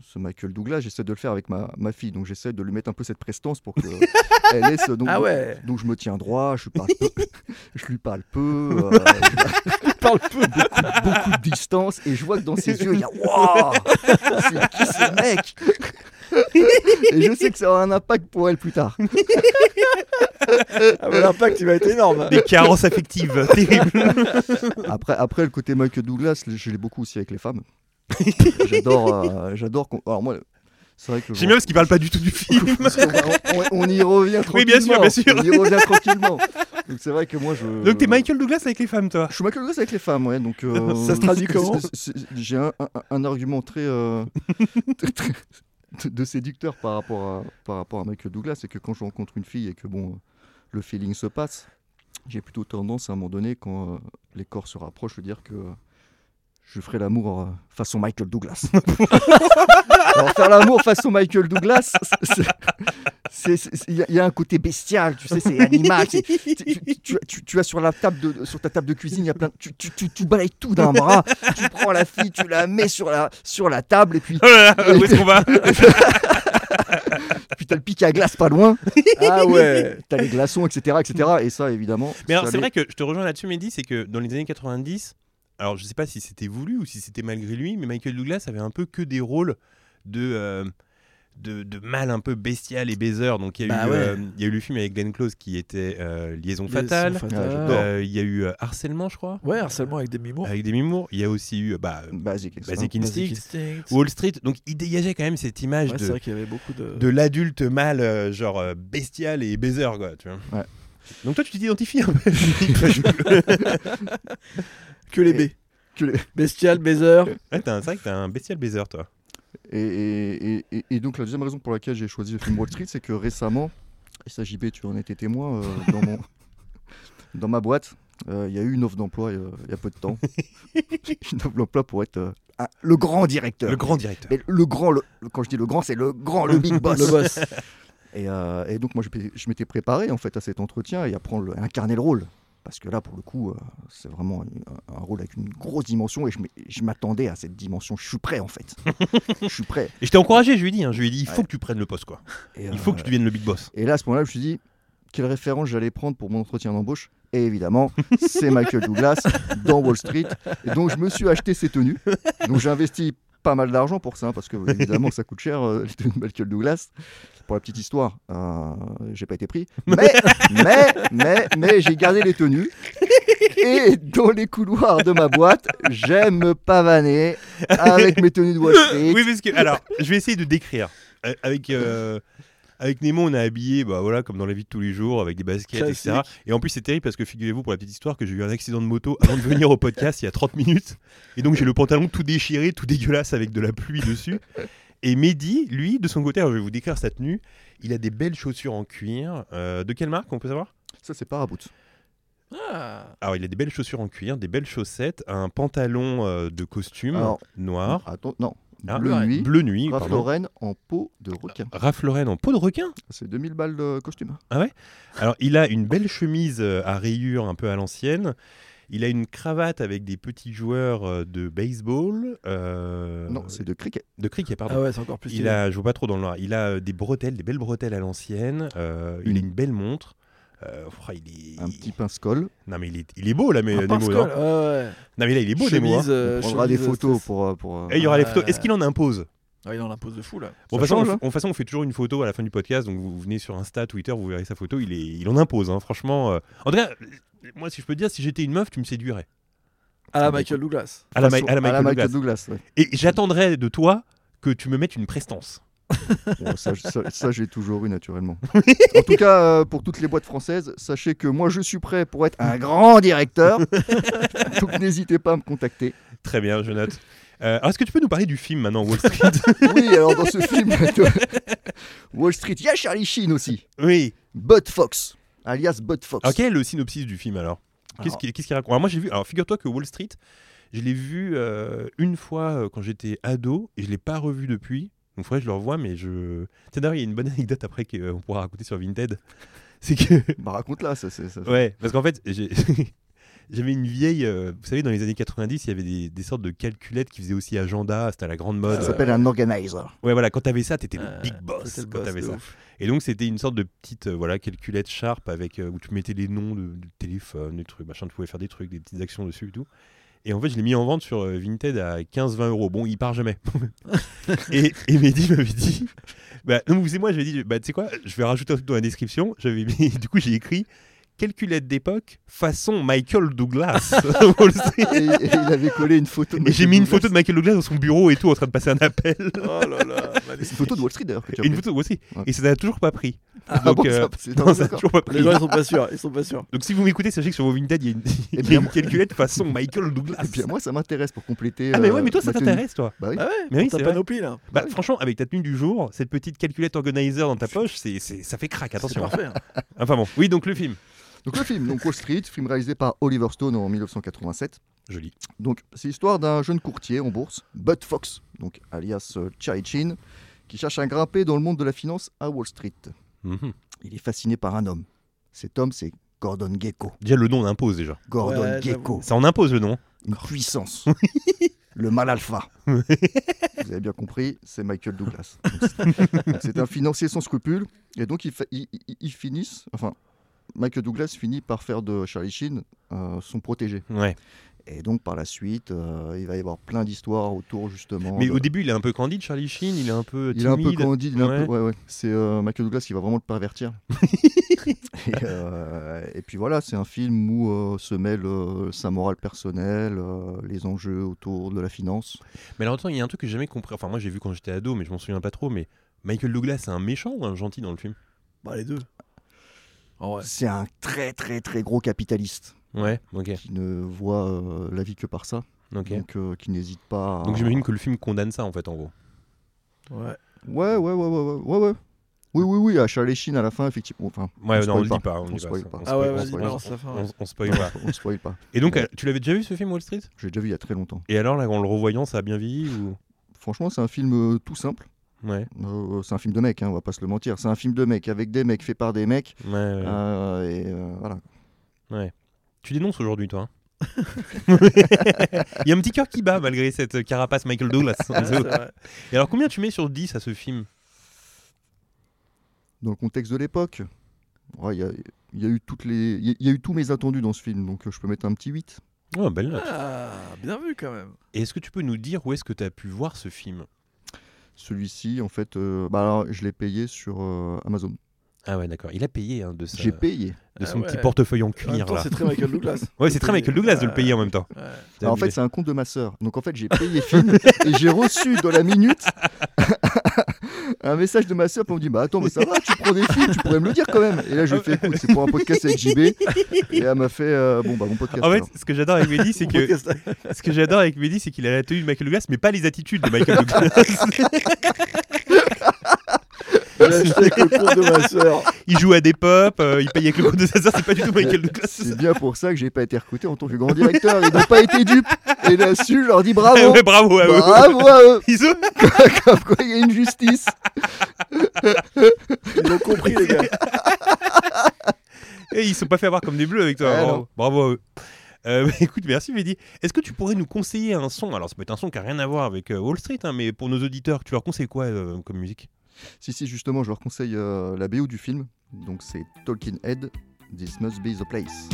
ce Michael Douglas. J'essaie de le faire avec ma, ma fille, donc j'essaie de lui mettre un peu cette prestance pour que elle ait ce. Donc, Ah ouais. donc je me tiens droit, je, parle peu- je lui parle peu, euh, Parle peu. beaucoup, beaucoup de distance, et je vois que dans ses yeux, il y a Waouh C'est qui ce mec? Et je sais que ça aura un impact pour elle plus tard. Ah, mais L'impact il va être énorme. Des carences affectives terribles. Après, après le côté Michael Douglas, je l'ai beaucoup aussi avec les femmes. j'adore, euh, j'adore. qu'on- Alors moi, c'est vrai que. J'aime bien parce qu'il parle pas du tout du film. on, on- on y revient tranquillement. Oui, bien sûr, bien sûr. On y revient tranquillement. Donc c'est vrai que moi je. Donc t'es Michael Douglas avec les femmes, toi? Je suis Michael Douglas avec les femmes, ouais. Donc euh, Ça se traduit comment? c'est- c'est- J'ai un, un- un argument très, euh, très- très- de, de séducteur par rapport à par rapport à Michael Douglas, c'est que quand je rencontre une fille et que bon, euh, le feeling se passe, j'ai plutôt tendance à un moment donné, quand euh, les corps se rapprochent, de dire que euh, je ferai l'amour euh, façon Michael Douglas. Alors faire l'amour façon Michael Douglas, il y, a- il y a un côté bestial, tu sais, c'est animal. tu, tu- tu- tu- as sur la table de, sur ta table de cuisine, il y a plein, tu, tu, balayes tout d'un bras, tu prends la fille, tu la mets sur la, sur la table et puis, Oh là là, où est-ce qu'on va puis t'as le pic à glace pas loin, Ah ouais. t'as les glaçons, etc., etc. Et ça, évidemment. Mais alors c'est vrai que je te rejoins là-dessus, Mehdi, c'est que dans les années 90, alors je sais pas si c'était voulu ou si c'était malgré lui, mais Michael Douglas avait un peu que des rôles de. euh, de, de mal un peu bestial et baiser. Donc il y, a Bah eu, ouais. euh, il y a eu le film avec Glenn Close qui était euh, Liaison Liaison Fatale. Euh, il y a eu euh, Harcèlement, je crois, Ouais, harcèlement avec des mimours. avec des mimours. Il y a aussi eu bah, Basic. Basic Basic Instinct, Instinct. Wall Street. Donc il dégageait quand même cette image Ouais, de, vrai qu'il y avait beaucoup de. de l'adulte mâle, euh, genre bestial et baiser, quoi. Tu vois. Ouais. Donc toi, tu t'identifies un peu. Que les B. Que les- Bestial, baiser. Ouais, t'as un- c'est vrai que t'es un bestial baiser, toi. Et, et- et- et- et donc la deuxième raison pour laquelle j'ai choisi le film Wall Street, c'est que récemment, et ça JB, tu en étais témoin, euh, dans, mon, dans ma boîte, euh, il y a eu une offre d'emploi euh, il y a peu de temps. une offre d'emploi pour être euh, un- le grand directeur. Le grand directeur. Mais le grand, le- le- quand je dis le grand, c'est le grand, le big boss. Le boss. Et, euh, et donc moi je, m'étais- je m'étais préparé en fait à cet entretien et à prendre le- incarner le rôle. Parce que là, pour le coup, euh, c'est vraiment un, rôle avec une grosse dimension et je m'attendais à cette dimension. Je suis prêt en fait. je suis prêt. Et je t'ai encouragé, je lui ai dit, hein, je lui ai dit, il faut Ouais. que tu prennes le poste, quoi. Et, Il faut euh, que tu deviennes le big boss. Et là, à ce moment-là, je me suis dit, quelle référence j'allais prendre pour mon entretien d'embauche Et évidemment, c'est Michael Douglas dans Wall Street. Et donc, je me suis acheté ses tenues. Donc, j'ai investi pas mal d'argent pour ça, hein, parce que évidemment, ça coûte cher, euh, les tenues de Michael Douglas. Pour la petite histoire, euh, j'ai pas été pris. Mais, mais, mais, mais, j'ai gardé les tenues. Et dans les couloirs de ma boîte, j'aime me pavaner avec mes tenues de Wall Street. Oui, parce que, alors, je vais essayer de décrire. Euh, Avec, euh, avec Nemo, on a habillé, bah voilà, comme dans la vie de tous les jours, avec des baskets, etc. Classique. Et en plus, c'est terrible parce que figurez-vous, pour la petite histoire, que j'ai eu un accident de moto avant de venir au podcast il y a 30 minutes. Et donc, j'ai le pantalon tout déchiré, tout dégueulasse avec de la pluie dessus. Et Mehdi, lui, de son côté, alors je vais vous décrire sa tenue. Il a des belles chaussures en cuir. Euh, de quelle marque, on peut savoir? Ça, c'est Paraboot. Ah. Alors, il a des belles chaussures en cuir, des belles chaussettes, un pantalon euh, de costume Alors, noir, Attends, non. Ah, Bleu ouais. nuit. bleu nuit, en peau de requin. Ralph Lauren en peau de requin. C'est 2000 balles de costume. Alors, il a une belle chemise euh, à rayures un peu à l'ancienne. Il a une cravate avec des petits joueurs euh, de baseball. euh, non, c'est de cricket. de cricket, pardon. Ah ouais, c'est encore plus Il stylé. a, je vois pas trop dans le noir. Il a euh, des bretelles, des belles bretelles à l'ancienne. euh, Il a une belle montre. Euh, oh, il est... Un petit pince-colle. Non mais il est, il est beau là, mais Nemo, non ouais. Non mais là il est beau Nemo. hein. Euh, On prendra des photos stress. pour. euh, pour euh, Et il y aura les photos. Est-ce qu'il en impose Ah, il en impose de fou là. Bon, Ça de toute façon, change, on, hein. façon, on fait toujours une photo à la fin du podcast, donc vous, venez sur Insta, Twitter, vous verrez sa photo, il, est, il en impose, hein, franchement. euh. En tout cas, euh, moi, si je peux te dire, si j'étais une meuf, tu me séduirais. À la Ah, Michael Douglas. À la, à la Michael Douglas. Douglas, ouais. Et j'attendrais de toi que tu me mettes une prestance. Bon, ça, ça- ça, j'ai toujours eu naturellement. en tout cas, euh, pour toutes les boîtes françaises, sachez que moi, je suis prêt pour être un grand directeur. Donc, n'hésitez pas à me contacter. Très bien, je note. Euh, alors, est-ce que tu peux nous parler du film maintenant, Wall Street? Oui, alors dans ce film Wall Street, il y a Charlie Sheen aussi. Oui. Bud Fox, alias Bud Fox. Alors, quel est le synopsis du film alors Qu'est-ce qu'il raconte? Alors, moi, j'ai vu. Alors, figure-toi que Wall Street, je l'ai vu euh, une fois euh, quand j'étais ado et je l'ai pas revu depuis. Donc, faudrait que je le revoie, mais je. Tiens, d'ailleurs, il y a une bonne anecdote après qu'on pourra raconter sur Vinted. C'est que. Bah raconte-la, ça, c'est ça. Ouais, parce qu'en fait, j'ai- J'avais une vieille, euh, vous savez, dans les années 90, il y avait des, des sortes de calculettes qui faisaient aussi agenda, c'était à la grande mode. Ça s'appelle un organizer. Ouais, voilà, quand t'avais ça, t'étais Euh, le big boss. le quand boss t'avais de ça. ouf. Et donc, c'était une sorte de petite, euh, voilà, calculette sharp avec euh, où tu mettais les noms de, de téléphone, des trucs, machin, tu pouvais faire des trucs, des petites actions dessus et tout. Et en fait, je l'ai mis en vente sur euh, Vinted à 15-20 euros. Bon, il part jamais. et, et Mehdi m'avait dit, bah, non, vous savez, moi, j'avais dit, bah, tu sais quoi, je vais rajouter un truc dans la description. J'avais mis, du coup, j'ai écrit calculette d'époque façon Michael Douglas. Et, et il avait collé une photo. de et j'ai Michael mis une Douglas. photo de Michael Douglas dans son bureau et tout, en train de passer un appel. Oh là là, C'est une photo de Wall Street d'ailleurs. Et une photo aussi. Ouais. Et ça n'a toujours pas pris. Ah Donc, bon, euh, ça, c'est- non, non, ça n'a d'accord. toujours pas pris. Les gens ils sont pas sûrs, ils sont pas sûrs. Donc si vous m'écoutez, sachez que sur vos Vinted, il y a une, il y a bien, une calculette façon Michael Douglas. Et puis moi, ça m'intéresse pour compléter. ah mais euh, ouais, mais toi ça t'intéresse toi. Bah oui. Ah ouais, Mais oui, c'est panoplie là. Bah franchement, avec ta tenue du jour, cette petite calculette organizer dans ta poche, c'est, ça fait crack, C'est attention. parfait. hein. Enfin bon, oui donc le film. Donc le film, donc Wall Street, film réalisé par Oliver Stone en 1987. Joli. Donc c'est l'histoire d'un jeune courtier en bourse, Bud Fox, donc alias euh, Charlie Chin, qui cherche à grimper dans le monde de la finance à Wall Street. Mhm. Il est fasciné par un homme. Cet homme, c'est Gordon Gekko. Déjà le nom on impose déjà. Gordon Ouais, Gekko, Ça en impose le nom. une puissance. le mal alpha. Vous avez bien compris, c'est Michael Douglas. C'est- un financier sans scrupules. Et donc, ils, ils finissent, enfin, Michael Douglas finit par faire de Charlie Sheen euh, son protégé. Ouais. Et donc, par la suite, euh, il va y avoir plein d'histoires autour, justement. Mais de- au début il est un peu candide Charlie Sheen, il est un peu il est un peu timide. candide, il est un Ouais. peu- ouais, ouais. C'est euh, Michael Douglas qui va vraiment le pervertir. et, euh, et puis voilà, c'est un film où euh, se mêle euh, sa morale personnelle, euh, les enjeux autour de la finance. Mais alors attends, il y a un truc que j'ai jamais compris. Enfin moi j'ai vu quand j'étais ado, mais je m'en souviens pas trop. Mais Michael Douglas c'est un méchant ou un gentil dans le film? Bah les deux. C'est un très très très gros capitaliste Ouais, ok. qui ne voit euh, la vie que par ça, donc euh, qui n'hésite pas. À... Donc j'imagine que le film condamne ça en fait en gros. Ouais. Ouais, ouais, ouais, ouais, ouais, ouais, ouais. Oui, oui, oui, à Charlie Sheen à la fin, effectivement. Enfin, Ouais, on non, on le dit pas. On, On dit pas spoil pas. On Ah ouais, on vas-y, balance la fin. on, on spoil pas. on spoil pas. Et donc, Ouais. euh, tu l'avais déjà vu ce film Wall Street? J'ai déjà vu il y a très longtemps. Et alors, là, en le revoyant, ça a bien vieilli ou? Franchement, c'est un film euh, tout simple. Ouais, Euh, c'est un film de mec, hein, on va pas se le mentir. C'est un film de mec avec des mecs fait par des mecs. ouais, ouais. euh, et euh, voilà. ouais. Tu dénonces aujourd'hui, toi hein Il y a un petit cœur qui bat malgré cette carapace Michael Douglas. Ouais, vrai. Et alors, combien tu mets sur 10 à ce film? Dans le contexte de l'époque, ouais, il y, a, il y a eu toutes les, il y a- il y a eu tous mes attendus dans ce film, donc euh, je peux mettre un petit 8. Oh, belle note. Ah, bien vu quand même. Et est-ce que tu peux nous dire où est-ce que tu as pu voir ce film? Celui-ci, en fait, euh, bah alors, je l'ai payé sur euh, Amazon. Ah ouais, d'accord. Il a payé hein, de, sa- J'ai payé. de Ah son ouais. petit portefeuille en cuir. temps, là. c'est très Michael Douglas. Ouais, c'est très Michael Douglas de le payer en même temps. Ouais. Alors, en fait, c'est un compte de ma sœur. Donc, en fait, j'ai payé film et j'ai reçu dans la minute un message de ma sœur pour me dire Bah attends, mais ça va, tu prends des films, tu pourrais me le dire quand même. Et là, je lui ai fait Écoute, c'est pour un podcast avec JB. Et elle m'a fait euh, Bon, bah, mon podcast. En fait, alors. ce que j'adore avec Mehdi, c'est que ce que j'adore avec Mehdi, c'est qu'il a la tenue de Michael Douglas, mais pas les attitudes de Michael Douglas. J'ai acheté avec le compte de ma sœur. il joue à des pop, euh, il paye avec le compte de sa sœur, c'est pas du tout Michael Douglas. C'est bien pour ça que j'ai pas été recruté en tant que grand directeur. Ils n'ont pas été dupes. Et là-dessus, je leur dis Eh bravo. ouais, bravo à eux. Bravo à eux. Ils ont- Comme quoi, il y a une justice. Ils ont compris, les gars. Et ils se sont pas fait avoir comme des bleus avec toi. Ouais, bravo. Bravo à eux. Euh, bah, écoute, merci Mehdi. Est-ce que tu pourrais nous conseiller un son? Alors, ça peut être un son qui a rien à voir avec euh, Wall Street, hein, mais pour nos auditeurs, tu leur conseilles quoi euh, comme musique? Si, si, justement, je leur conseille euh, la BO du film. Donc, c'est Talking Head. This must be the place.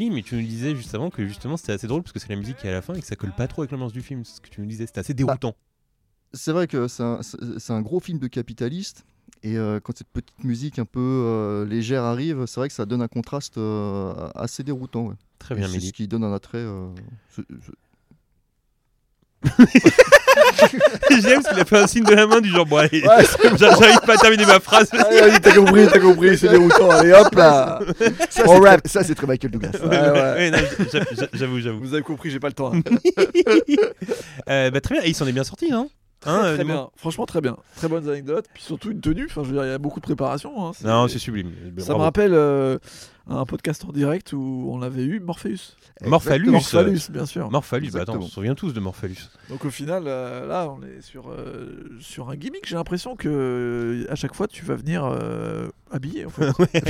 Et tu nous disais juste avant que justement c'était assez drôle parce que c'est la musique qui est à la fin et que ça colle pas trop avec l'ambiance du film. C'est ce que tu nous disais, c'était assez déroutant. C'est vrai que c'est un, gros film de capitaliste. Et euh, quand cette petite musique un peu euh, légère arrive, c'est vrai que ça donne un contraste euh, assez déroutant. ouais. Très Et bien, C'est ce qui donne un attrait. J'aime parce qu'il a fait un signe de la main du genre, bon, allez, Ouais, j'a- j'arrive pas à terminer ma phrase. Allez, vas-y, t'as compris, t'as compris, c'est déroutant. Allez, hop là. Ça, On c'est rap. très- ça, c'est très Michael Douglas. Ouais, ouais. ouais, non, j'a- j'a- j'avoue, j'avoue. Vous avez compris, j'ai pas le temps. hein. Euh, bah, très bien, et il s'en est bien sorti, non Hein, très dis-moi. bien. Franchement, très bien. Très bonnes anecdotes. Puis surtout une tenue. Enfin, je veux dire, il y a beaucoup de préparation. hein. C'est- Non, c'est sublime. Ça Bravo. me rappelle euh, un podcast en direct où on avait eu Morpheus. Morphalus. Morphalus, bien sûr. Morphalus, bah attends, on se souvient tous de Morphalus. Donc au final, euh, là, on est sur, euh, sur un gimmick. J'ai l'impression que euh, à chaque fois, tu vas venir euh, habillé. En fait. tu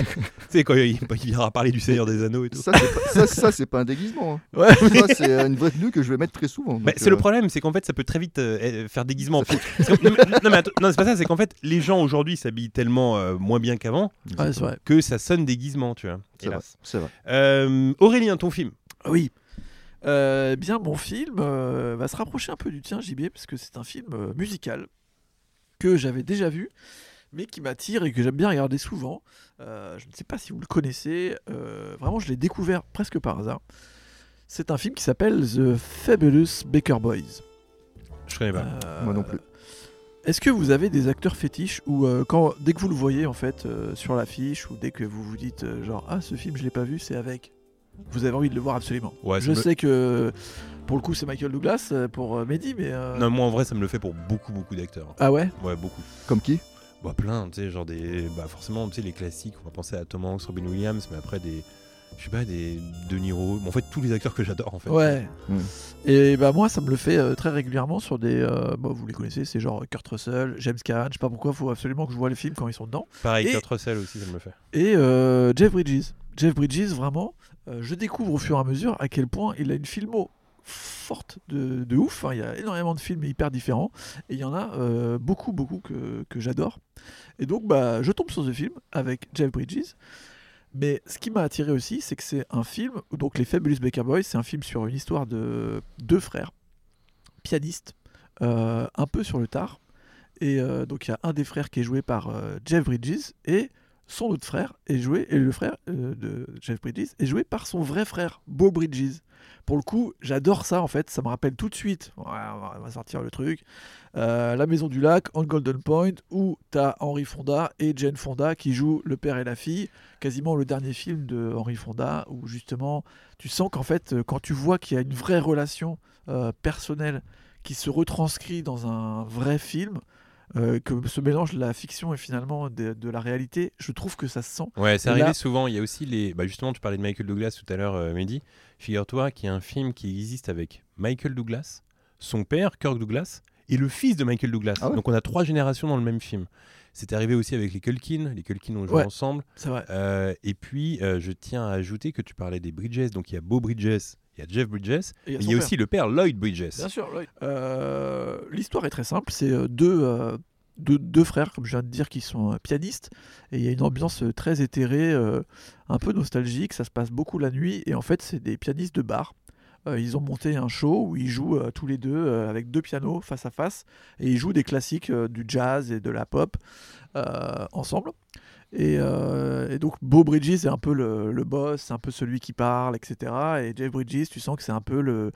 sais, quand il, il viendra parler du Seigneur des Anneaux et tout. Ça, c'est pas, ça, ça, c'est pas un déguisement. hein. ouais. Ça, c'est une vraie tenue que je vais mettre très souvent. Bah, donc, c'est le euh, problème, c'est qu'en fait, ça peut très vite euh, eh, faire déguisement. Parce que- non, mais, non, mais attends, non, c'est pas ça, c'est qu'en fait, les gens aujourd'hui s'habillent tellement euh, moins bien qu'avant Ouais, c'est vrai. que ça sonne déguisement, tu vois. C'est vrai. Hélas. C'est vrai. Euh, Aurélien, ton film Oui. Euh, eh bien, mon film euh, va se rapprocher un peu du tien, JB, parce que c'est un film euh, musical que j'avais déjà vu, mais qui m'attire et que j'aime bien regarder souvent. Euh, je ne sais pas si vous le connaissez. euh, vraiment, je l'ai découvert presque par hasard. C'est un film qui s'appelle The Fabulous Baker Boys. Je connais pas. Euh, Moi non plus. Est-ce que vous avez des acteurs fétiches ou euh, quand dès que vous le voyez en fait euh, sur l'affiche ou dès que vous vous dites euh, genre ah ce film je l'ai pas vu c'est avec vous avez envie de le voir absolument. Ouais, je me- sais que pour le coup c'est Michael Douglas pour euh, Mehdi mais euh, Non, moi en vrai, ça me le fait pour beaucoup, beaucoup d'acteurs. ah ouais? Ouais, beaucoup. Comme qui? Bah, plein, tu sais, genre des. Bah, forcément, tu sais, les classiques, on va penser à Tom Hanks, Robin Williams, mais après des. Je sais pas, des De Niro. En fait, tous les acteurs que j'adore, en fait. ouais. Mm. Et bah moi ça me le fait euh, très régulièrement sur des euh, bah, vous les connaissez c'est genre Kurt Russell, James Caan, je sais pas pourquoi faut absolument que je vois les films quand ils sont dedans. Pareil, Et- Kurt Russell aussi, ça me le fait. Et euh, Jeff Bridges. Jeff Bridges, vraiment, euh, je découvre au fur et à mesure à quel point il a une filmo forte de, de ouf. Enfin, il y a énormément de films hyper différents. Et il y en a euh, beaucoup, beaucoup que, que j'adore. Et donc, bah, je tombe sur ce film avec Jeff Bridges. Mais ce qui m'a attiré aussi, c'est que c'est un film, donc Les Fabulous Baker Boys, c'est un film sur une histoire de deux frères, pianistes, euh, un peu sur le tard. Et euh, donc il y a un des frères qui est joué par euh, Jeff Bridges et son autre frère est joué, et le frère euh, de Jeff Bridges est joué par son vrai frère, Beau Bridges. Pour le coup, j'adore ça en fait, ça me rappelle tout de suite, on va va sortir le truc, euh, La Maison du Lac, on Golden Point, où t'as Henry Fonda et Jane Fonda qui jouent le père et la fille, quasiment le dernier film de Henry Fonda, où justement tu sens qu'en fait, euh, quand tu vois qu'il y a une vraie relation personnelle qui se retranscrit dans un vrai film, euh, que ce mélange de la fiction et finalement de, de la réalité, je trouve que ça se sent. Ouais, c'est arrivé là- souvent. Il y a aussi les. Bah, justement, tu parlais de Michael Douglas tout à l'heure, euh, Mehdi. Figure-toi qu'il y a un film qui existe avec Michael Douglas, son père, Kirk Douglas, et le fils de Michael Douglas. Ah ouais Donc on a trois générations dans le même film. C'est arrivé aussi avec les Culkin. Les Culkin ont joué Ouais. ensemble. C'est vrai. Euh, et puis, euh, je tiens à ajouter que tu parlais des Bridges. Donc il y a Beau Bridges, il y a Jeff Bridges, Et mais son il y a aussi le père Lloyd Bridges. Bien sûr, Lloyd. Euh, L'histoire est très simple. C'est euh, deux, euh, deux, deux frères, comme je viens de dire, qui sont pianistes. Et il y a une ambiance très éthérée, euh, un peu nostalgique. Ça se passe beaucoup la nuit. Et en fait, c'est des pianistes de bar. Ils ont monté un show où ils jouent tous les deux avec deux pianos face à face. Et ils jouent des classiques du jazz et de la pop ensemble. Et, euh, et donc, Beau Bridges est un peu le, boss, c'est un peu celui qui parle, etc. Et Jeff Bridges, tu sens que c'est un peu le,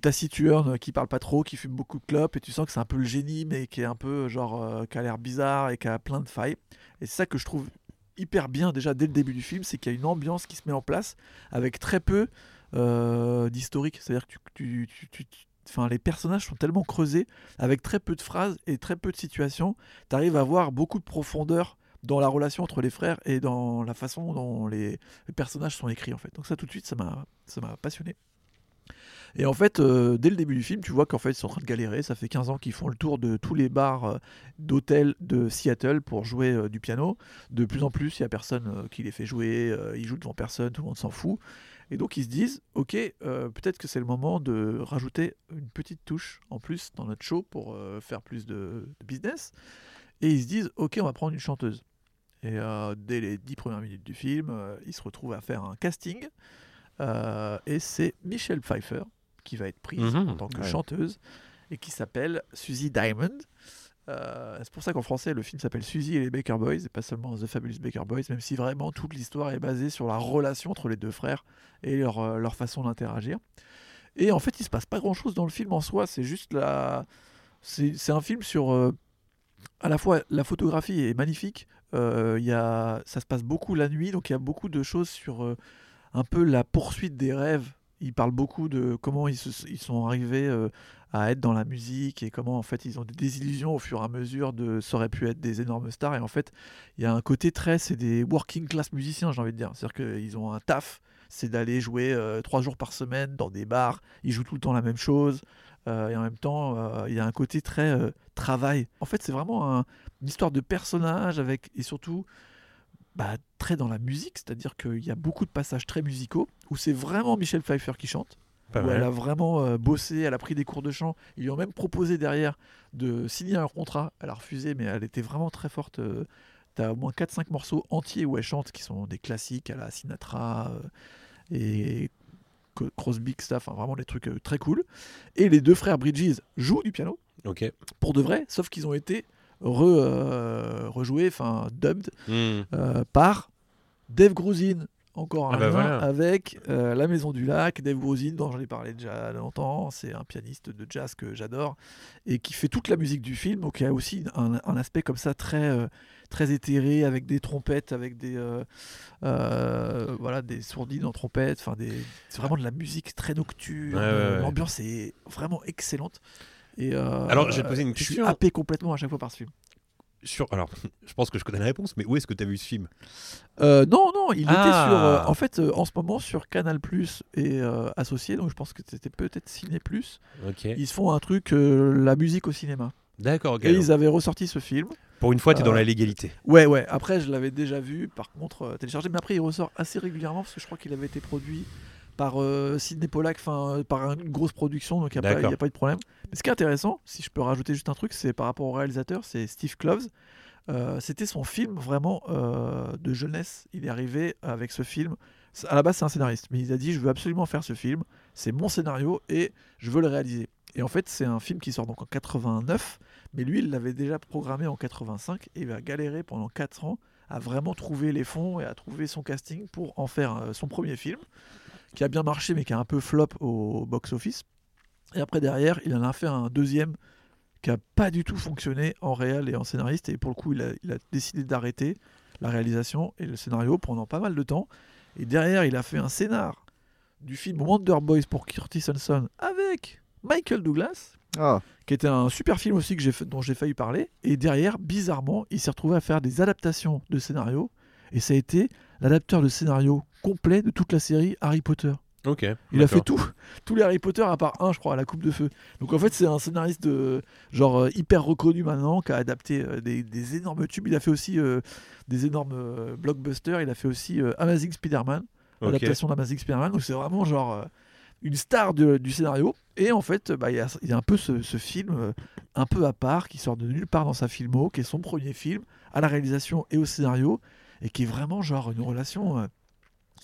taciturne qui parle pas trop, qui fume beaucoup de clopes, et tu sens que c'est un peu le génie, mais qui est un peu genre euh, qui a l'air bizarre et qui a plein de failles. Et c'est ça que je trouve hyper bien déjà dès le début du film, c'est qu'il y a une ambiance qui se met en place avec très peu euh, d'historique. C'est-à-dire que les personnages sont tellement creusés avec très peu de phrases et très peu de situations. Tu arrives à voir beaucoup de profondeur dans la relation entre les frères et dans la façon dont les, personnages sont écrits en fait. Donc ça tout de suite ça m'a passionné. Et en fait, euh, dès le début du film, tu vois qu'en fait, ils sont en train de galérer. Ça fait 15 ans qu'ils font le tour de tous les bars euh, d'hôtels de Seattle pour jouer euh, du piano. De plus en plus, il n'y a personne qui les fait jouer. ils jouent devant personne, tout le monde s'en fout. Et donc, ils se disent, OK, peut-être que c'est le moment de rajouter une petite touche en plus dans notre show pour faire plus de business. Et ils se disent, OK, on va prendre une chanteuse. Et euh, dès les 10 premières minutes du film, euh, ils se retrouvent à faire un casting. Euh, et c'est Michelle Pfeiffer qui va être prise Mhm. en tant que Ouais. chanteuse et qui s'appelle Suzy Diamond. C'est pour ça qu'en français le film s'appelle Suzy et les Baker Boys et pas seulement The Fabulous Baker Boys, même si vraiment toute l'histoire est basée sur la relation entre les deux frères et leur, leur façon d'interagir. Et en fait, il se passe pas grand chose dans le film en soi, c'est juste la. C'est un film sur. à la fois, la photographie est magnifique, euh, y a, ça se passe beaucoup la nuit, donc il y a beaucoup de choses sur euh, un peu la poursuite des rêves. Il parle beaucoup de comment ils, se- ils sont arrivés euh, à être dans la musique et comment en fait ils ont des désillusions au fur et à mesure de ça aurait pu être des énormes stars. Et en fait il y a un côté très c'est des working class musiciens j'ai envie de dire. C'est à dire qu'ils ont un taf c'est d'aller jouer euh, trois jours par semaine dans des bars. Ils jouent tout le temps la même chose euh, et en même temps euh, il y a un côté très euh, travail en fait c'est vraiment un- une histoire de personnage avec et surtout bah, très dans la musique c'est à dire qu'il y a beaucoup de passages très musicaux où c'est vraiment Michel Pfeiffer qui chante où elle a vraiment euh, bossé, elle a pris des cours de chant. Ils lui ont même proposé derrière de signer un contrat. Elle a refusé, mais elle était vraiment très forte. euh, T'as au moins 4-5 morceaux entiers où elle chante qui sont des classiques à la Sinatra euh, et Crosby, ça, enfin vraiment des trucs euh, très cool. Et les deux frères Bridges jouent du piano Ok. pour de vrai, sauf qu'ils ont été re, euh, rejoués, enfin dubbed Hmm. euh, par Dave Grusin. Encore un Ah bah lien voilà. avec euh, La Maison du Lac, Dave Grusin, dont j'en ai parlé déjà longtemps. C'est un pianiste de jazz que j'adore et qui fait toute la musique du film. Donc il y a aussi un, un aspect comme ça très, euh, très éthéré avec des trompettes, avec des, euh, voilà, des sourdines en trompette. Enfin, des... C'est vraiment de la musique très nocturne. Ouais, ouais, ouais. L'ambiance est vraiment excellente. Et, Alors, je vais te poser une Je suis question. happé complètement à chaque fois par ce film. Sur... Alors, je pense que je connais la réponse, mais où est-ce que tu as vu ce film? Euh, non, non, il était Ah. sur. euh, en fait, euh, en ce moment, sur Canal Plus et associé, donc je pense que c'était peut-être Ciné Plus. Ils se font un truc, la musique au cinéma. D'accord, ok. Et ils avaient ressorti ce film. Pour une fois, tu es dans la légalité. Ouais, ouais. Après, je l'avais déjà vu, par contre, téléchargé. Mais après, il ressort assez régulièrement parce que je crois qu'il avait été produit par euh, Sidney Pollack, enfin, euh, par une grosse production, donc il n'y a, pas- a eu de problème. Mais ce qui est intéressant, si je peux rajouter juste un truc, c'est par rapport au réalisateur, c'est Steve Kloves. Euh, C'était son film vraiment euh, de jeunesse. Il est arrivé avec ce film. À la base, c'est un scénariste, mais il a dit Je veux absolument faire ce film. C'est mon scénario et je veux le réaliser. Et en fait, c'est un film qui sort donc en 89, mais lui, il l'avait déjà programmé en 85 et il va galérer pendant 4 ans à vraiment trouver les fonds et à trouver son casting pour en faire son premier film, qui a bien marché mais qui a un peu flop au box-office. Et après, derrière, il en a fait un deuxième qui a pas du tout fonctionné en réel et en scénariste. Et pour le coup, il a, il a décidé d'arrêter la réalisation et le scénario pendant pas mal de temps. Et derrière, il a fait un scénar du film Wonder Boys pour Curtis Hanson avec Michael Douglas, Ah, qui était un super film aussi que fait- dont j'ai failli parler. Et derrière, bizarrement, il s'est retrouvé à faire des adaptations de scénarios. Et ça a été l'adapteur de scénario complet de toute la série Harry Potter. Ok. Il a fait tout, tous les Harry Potter à part un, je crois, à la Coupe de Feu. Donc en fait, c'est un scénariste de, genre euh, hyper reconnu maintenant, qui a adapté euh, des, des énormes tubes. Il a fait aussi euh, des énormes euh, blockbusters. Il a fait aussi euh, Amazing Spider-Man, Ok. adaptation d'Amazing Spider-Man. Donc c'est vraiment genre euh, une star de- du scénario. Et en fait, bah, il y, a, il y a un peu ce, ce film euh, un peu à part qui sort de nulle part dans sa filmo, qui est son premier film à la réalisation et au scénario, et qui est vraiment genre une relation euh,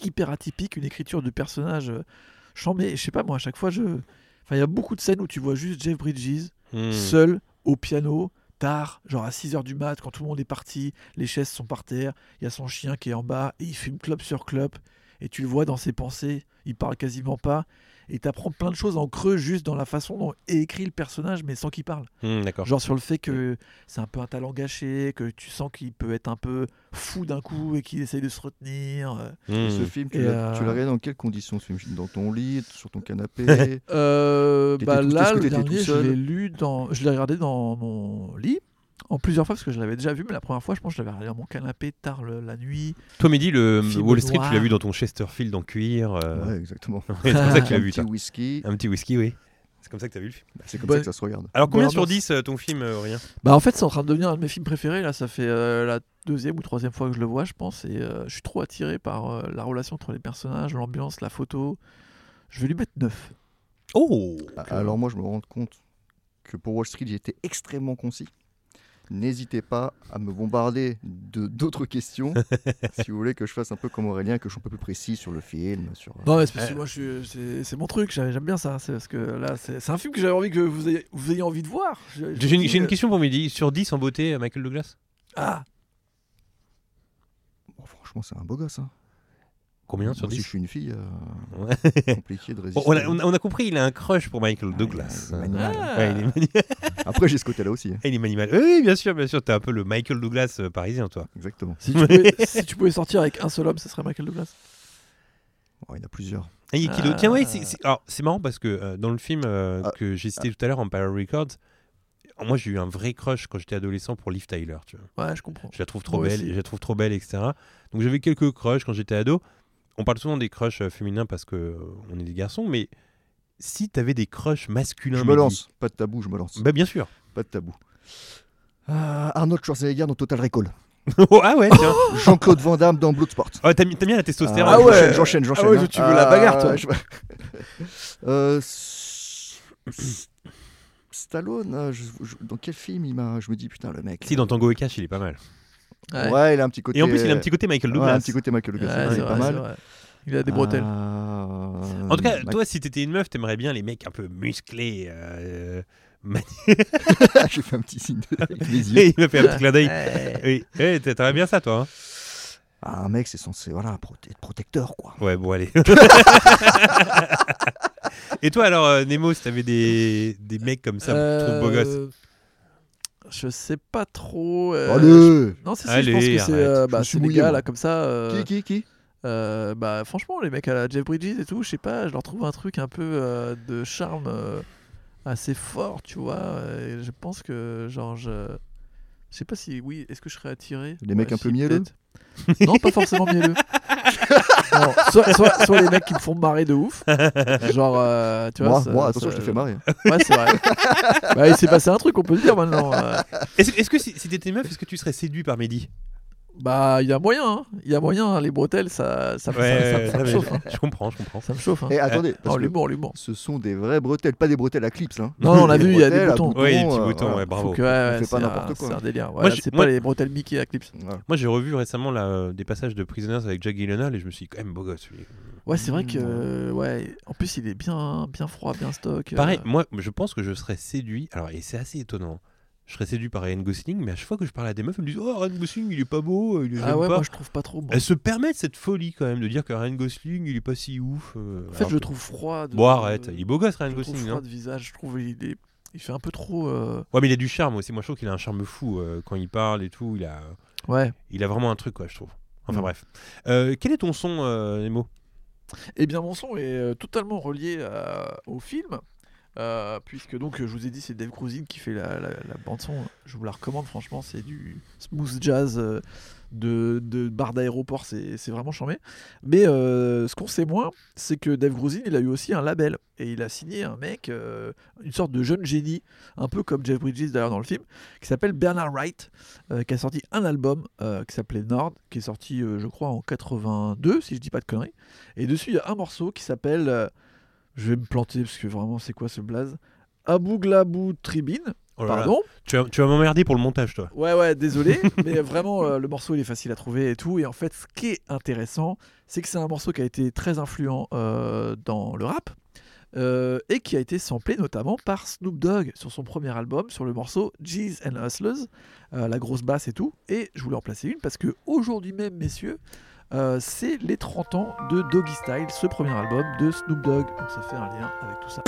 hyper atypique, une écriture de personnage euh, chambé. Je sais pas, moi, à chaque fois, je. Enfin, il y a beaucoup de scènes où tu vois juste Jeff Bridges Hmm. seul au piano, tard, genre à 6h du mat, quand tout le monde est parti, les chaises sont par terre, il y a son chien qui est en bas, et il fume clope sur clope, et tu le vois dans ses pensées, il parle quasiment pas, et t'apprends plein de choses en creux juste dans la façon dont est écrit le personnage, mais sans qu'il parle. D'accord. Genre sur le fait que c'est un peu un talent gâché, que tu sens qu'il peut être un peu fou d'un coup et qu'il essaye de se retenir. euh. Hmm. ce film, tu l'as euh, regardé dans quelles conditions ce film? Dans ton lit, sur ton canapé? Euh, bah tout- là, le dernier, je l'ai lu dans, je l'ai regardé dans mon lit en plusieurs fois parce que je l'avais déjà vu, mais la première fois, je pense que je l'avais regardé dans mon canapé tard le- la nuit. Toi, Mehdi, le Wall Street, tu l'as vu dans ton Chesterfield en cuir. euh, Ouais, exactement. c'est comme ça que tu l'as Un vu, petit toi. whisky, Un petit whisky, oui. C'est comme ça que tu as vu le film. bah, c'est comme ça que ça se regarde. Alors, combien sur ambiance. 10 euh, ton film, euh, Rien Bah en fait, c'est en train de devenir un de mes films préférés. Là, ça fait euh, la deuxième ou troisième fois que je le vois, je pense, et euh, je suis trop attiré par euh, la relation entre les personnages, l'ambiance, la photo. Je vais lui mettre 9. Oh Ah, Alors moi, je me rends compte que pour Wall Street, j'ai été extrêmement concis. N'hésitez pas à me bombarder de d'autres questions si vous voulez que je fasse un peu comme Aurélien, que je sois un peu plus précis sur le film. Sur... Non, mais c'est parce que Euh. moi, je suis- c'est c'est mon truc. J'aime bien ça. C'est parce que là, c'est un film que j'avais envie que vous ayez, vous ayez envie de voir. J'ai une, euh, question pour Mehdi. Sur 10 en beauté, euh, Michael Douglas? Ah, Bon, franchement, c'est un beau gosse. Hein. Combien sur Moi, si 10 je suis une fille, euh, Ouais. compliqué de Bon, résister. on, a, on a- on a compris, il a un crush pour Michael Ah, Douglas. il. Ouais, il est mani- Après, j'ai ce côté-là aussi. hein. il est manimal. Oui, bien sûr, bien sûr. T'es un peu le Michael Douglas euh, parisien, toi. Exactement. si tu, pouvais, si tu pouvais sortir avec un seul homme, ce serait Michael Douglas. Oh, il y en a plusieurs. Ah, il y a Kilo. Ah. Tiens, ouais, c'est- c'est alors, c'est marrant parce que euh, dans le film euh, Ah. que j'ai cité tout à l'heure, Empire Records, moi j'ai eu un vrai crush quand j'étais adolescent pour Liv Tyler. Tu vois. Ouais, je comprends. Je la trouve trop Moi belle, je la trouve trop belle, etc. Donc j'avais quelques crushs quand j'étais ado. On parle souvent des crushs euh, féminins parce que euh, on est des garçons, mais si t'avais des crushs masculins, Je me lance. Pas de tabou, je me lance. Bah bien sûr. Pas de tabou. Ah, Arnold Schwarzenegger dans Total Recall. Oh, ah ouais, tiens. Jean-Claude Van Damme dans Bloodsport. Oh, t'as mis- t'as bien la testostérone. Ah ouais. J'enchaîne, j'enchaîne. Ah ouais, hein. tu veux la bagarre, toi. je- Euh, S- S- Stallone, euh, je- je- dans quel film il m'a. Je me dis, putain, le mec. Si, dans Tango et Cash, il est pas mal. Ouais. Ouais, il a un petit côté. Et en plus, il a un petit côté Michael Ouais, Douglas. un petit côté Michael Ouais, Douglas. c'est pas vrai, mal. Il a des bretelles. Ah, En tout cas, Mac- toi, si t'étais une meuf, t'aimerais bien les mecs un peu musclés. euh, J'ai fait un petit signe de- avec yeux. il m'a fait un petit clin d'œil. Ouais. Oui, ouais, t'aimerais bien ça, toi. hein Ah, un mec, c'est censé voilà, être protecteur, quoi. Ouais, bon, allez. Et toi, alors, euh, Nemo, si t'avais des, des mecs comme ça, trouves beau gosse? Euh, Je sais pas trop. euh, Allez Non, si, Allez, je pense que c'est euh, Je bah, c'est mouillé, gars là comme ça. euh, Qui, qui, qui? euh, bah, franchement, les mecs à la Jeff Bridges et tout, je sais pas, je leur trouve un truc un peu euh, de charme euh, assez fort, tu vois. Et je pense que, genre, je. Je sais pas si, oui, est-ce que je serais attiré? Des mecs un si, peu mielleux. Non, pas forcément mielleux. Non, soit, soit, soit les mecs qui me font marrer de ouf. Genre, euh, tu vois. Moi, ça- moi, attention, ça- je te fais marrer. Ouais, c'est vrai. bah, il s'est passé un truc, on peut le dire maintenant. euh. Est-ce que si, si t'étais une meuf, est-ce que tu serais séduit par Mehdi? Bah, il y a moyen, hein. il y a moyen, hein. les bretelles, ça, ça, ça- ça- ça me chauffe. hein. je comprends, je comprends. Ça me chauffe. hein. Et attendez, parce Oh, que l'humour, l'humour. ce sont des vraies bretelles, pas des bretelles à clips. Hein. Non, non, on a vu, il y a des boutons. Oui, des petits euh, boutons, ouais, bravo. Faut que, ouais, ouais, c'est n'importe un- quoi. C'est un délire. Moi, Voilà, je- c'est moi- pas les bretelles Mickey à clips. Moi, j'ai revu récemment là, euh, des passages de Prisoners avec Jack Gyllenhaal et je me suis dit, quand même beau gosse. lui. Ouais, c'est vrai que. euh, Ouais, en plus, il est bien, bien froid, bien stock. euh. Pareil, moi, je pense que je serais séduit. Alors, et c'est assez étonnant. Je serais séduit par Ryan Gosling, mais à chaque fois que je parle à des meufs, elles me disent Oh, Ryan Gosling, il est pas beau, il est Ah ouais, pas. moi je trouve pas trop bon. Elles se permettent cette folie quand même de dire que Ryan Gosling, il est pas si ouf. euh, En fait, je le trouve froid. De... Bon, arrête, il est beau gosse, Ryan je Gosling. froid Hein. de visage, je trouve il est. Il fait un peu trop. euh, Ouais, mais il a du charme aussi. Moi, je trouve qu'il a un charme fou euh, quand il parle et tout. Il a, Ouais. il a vraiment un truc, quoi, je trouve. Enfin, Mm. bref. Quel est ton son, Nemo? Eh bien, mon son est totalement relié à- au film. Euh, puisque donc je vous ai dit c'est Dave Cruzin qui fait la, bande son je vous la recommande franchement c'est du smooth jazz euh, de, de bar d'aéroport c'est vraiment charmé mais euh, ce qu'on sait moins c'est que Dave Cruzin il a eu aussi un label. Et il a signé un mec une sorte de jeune génie un peu comme Jeff Bridges d'ailleurs dans le film qui s'appelle Bernard Wright qui a sorti un album qui s'appelait Nord qui est sorti je crois en 82 si je dis pas de conneries. Et dessus, il y a un morceau qui s'appelle. Je vais me planter parce que vraiment, c'est quoi ce blaze? Abu Glabou Tribine. Oh là là. Pardon? Tu vas, tu vas m'emmerder pour le montage, toi. Ouais, ouais, désolé. mais vraiment, euh, le morceau, il est facile à trouver et tout. Et en fait, ce qui est intéressant, c'est que c'est un morceau qui a été très influent euh, dans le rap. euh, et qui a été samplé notamment par Snoop Dogg sur son premier album, sur le morceau G's and Hustlers, la grosse basse et tout. Et je voulais en placer une parce que aujourd'hui même, messieurs, euh, c'est les 30 ans de Doggy Style, ce premier album de Snoop Dogg. Donc ça fait un lien avec tout ça.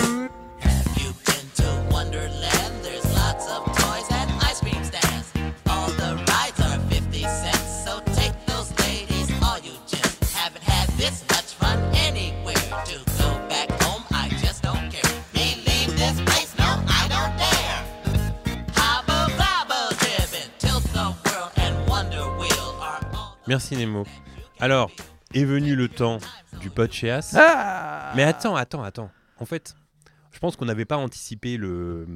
Have you been to Wonderland? There's lots of toys and ice cream stands. All the rides are 50 cents, so take those ladies, all you just haven't had this much fun anywhere. To go back home, I just don't care. Me leave this place, no, I don't dare. Hobble bobble driven, tilt the world and Wonder Wheel are all. Merci, Nemo. Alors, est venu le temps du podcast. Ah Mais attends, attends, attends. En fait, je pense qu'on n'avait pas anticipé le,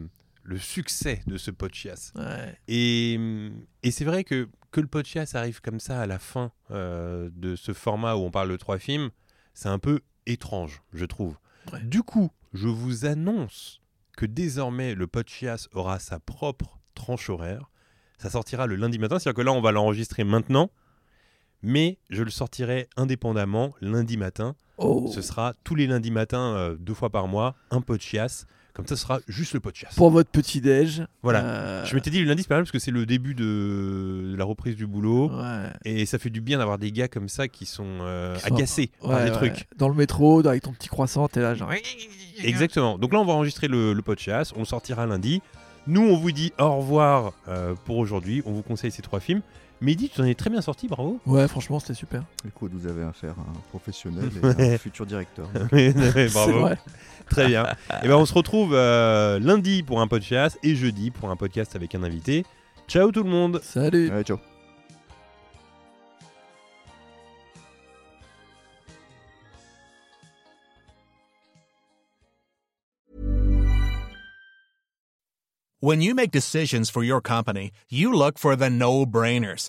le succès de ce podcast. Ouais. Et, et c'est vrai que, que le podcast arrive comme ça à la fin euh, de ce format où on parle de trois films, c'est un peu étrange, je trouve. Ouais. Du coup, je vous annonce que désormais le podcast aura sa propre tranche horaire. Ça sortira le lundi matin, c'est-à-dire que là, on va l'enregistrer maintenant, mais je le sortirai indépendamment lundi matin. Oh. Ce sera tous les lundis matins, euh, deux fois par mois, un podcast. Comme ça, ce sera juste le podcast. Pour votre petit déj. Voilà. euh, Je m'étais dit le lundi c'est pas mal parce que c'est le début de de la reprise du boulot Ouais. et ça fait du bien d'avoir des gars comme ça qui sont euh, Qui sont- agacés par des ouais. trucs. Dans le métro, avec ton petit croissant, t'es là genre. Exactement. Donc là on va enregistrer le, le podcast, on le sortira lundi. Nous on vous dit au revoir pour aujourd'hui, on vous conseille ces trois films. Mehdi, tu t'en es très bien sorti, bravo. Ouais, franchement, c'était super. Écoute, vous avez affaire à un professionnel et un futur directeur. Bravo. vrai. Très bien. Et ben on se retrouve euh, lundi pour un podcast et jeudi pour un podcast avec un invité. Ciao tout le monde. Salut. Allez, ciao. When you make decisions for your company, you look for the no brainers.